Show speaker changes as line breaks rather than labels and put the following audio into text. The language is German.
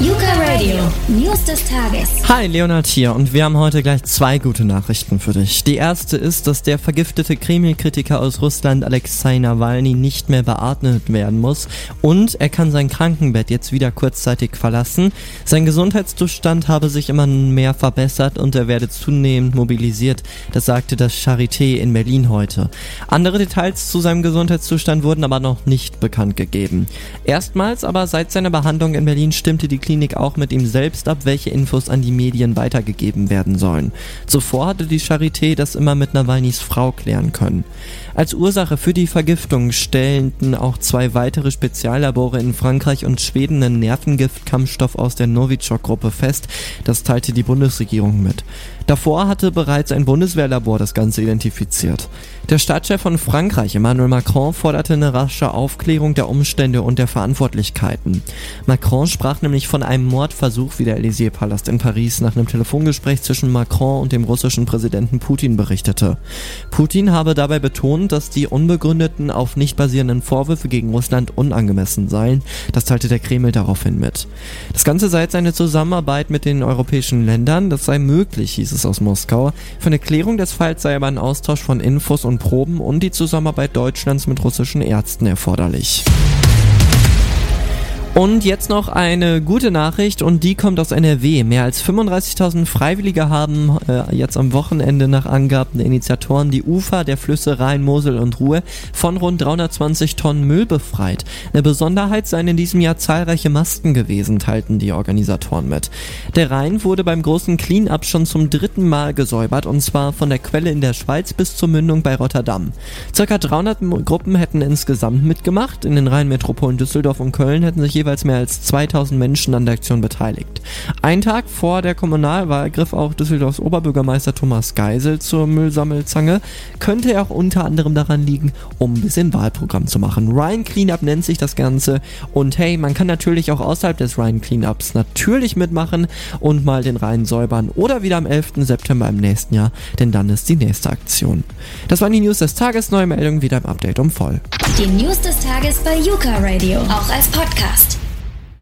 Yuka Radio, News des Tages.
Hi, Leonard hier und wir haben heute gleich zwei gute Nachrichten für dich. Die erste ist, dass der vergiftete Kreml-Kritiker aus Russland Alexei Nawalny nicht mehr beatmet werden muss und er kann sein Krankenbett jetzt wieder kurzzeitig verlassen. Sein Gesundheitszustand habe sich immer mehr verbessert und er werde zunehmend mobilisiert. Das sagte das Charité in Berlin heute. Andere Details zu seinem Gesundheitszustand wurden aber noch nicht bekannt gegeben. Erstmals aber seit seiner Behandlung in Berlin stimmte die Klinik auch mit ihm selbst ab, welche Infos an die Medien weitergegeben werden sollen. Zuvor hatte die Charité das immer mit Nawalnys Frau klären können. Als Ursache für die Vergiftung stellten auch zwei weitere Speziallabore in Frankreich und Schweden einen Nervengiftkampfstoff aus der Novichok-Gruppe fest. Das teilte die Bundesregierung mit. Davor hatte bereits ein Bundeswehrlabor das Ganze identifiziert. Der Staatschef von Frankreich, Emmanuel Macron, forderte eine rasche Aufklärung der Umstände und der Verantwortlichkeiten. Macron sprach nämlich von einem Mordversuch, wie der Élysée-Palast in Paris nach einem Telefongespräch zwischen Macron und dem russischen Präsidenten Putin berichtete. Putin habe dabei betont, dass die unbegründeten, auf nicht basierenden Vorwürfe gegen Russland unangemessen seien. Das teilte der Kreml daraufhin mit. Das Ganze sei jetzt eine Zusammenarbeit mit den europäischen Ländern. Das sei möglich, hieß es aus Moskau. Für eine Klärung des Falls sei aber ein Austausch von Infos und Proben und die Zusammenarbeit Deutschlands mit russischen Ärzten erforderlich. Und jetzt noch eine gute Nachricht und die kommt aus NRW. Mehr als 35.000 Freiwillige haben äh, jetzt am Wochenende nach Angaben der Initiatoren die Ufer der Flüsse Rhein, Mosel und Ruhr von rund 320 Tonnen Müll befreit. Eine Besonderheit seien in diesem Jahr zahlreiche Masken gewesen, teilten die Organisatoren mit. Der Rhein wurde beim großen Clean-Up schon zum dritten Mal gesäubert und zwar von der Quelle in der Schweiz bis zur Mündung bei Rotterdam. Circa 300 Gruppen hätten insgesamt mitgemacht. In den Rheinmetropolen Düsseldorf und Köln hätten sich jeweils mehr als 2000 Menschen an der Aktion beteiligt. Ein Tag vor der Kommunalwahl griff auch Düsseldorfs Oberbürgermeister Thomas Geisel zur Müllsammelzange. Könnte er auch unter anderem daran liegen, um ein bisschen Wahlprogramm zu machen. Ryan Cleanup nennt sich das Ganze und hey, man kann natürlich auch außerhalb des Ryan Cleanups natürlich mitmachen und mal den Rhein säubern oder wieder am 11. September im nächsten Jahr, denn dann ist die nächste Aktion. Das waren die News des Tages, neue Meldungen wieder im Update um voll.
Die News des Tages bei Yuka Radio, auch als Podcast.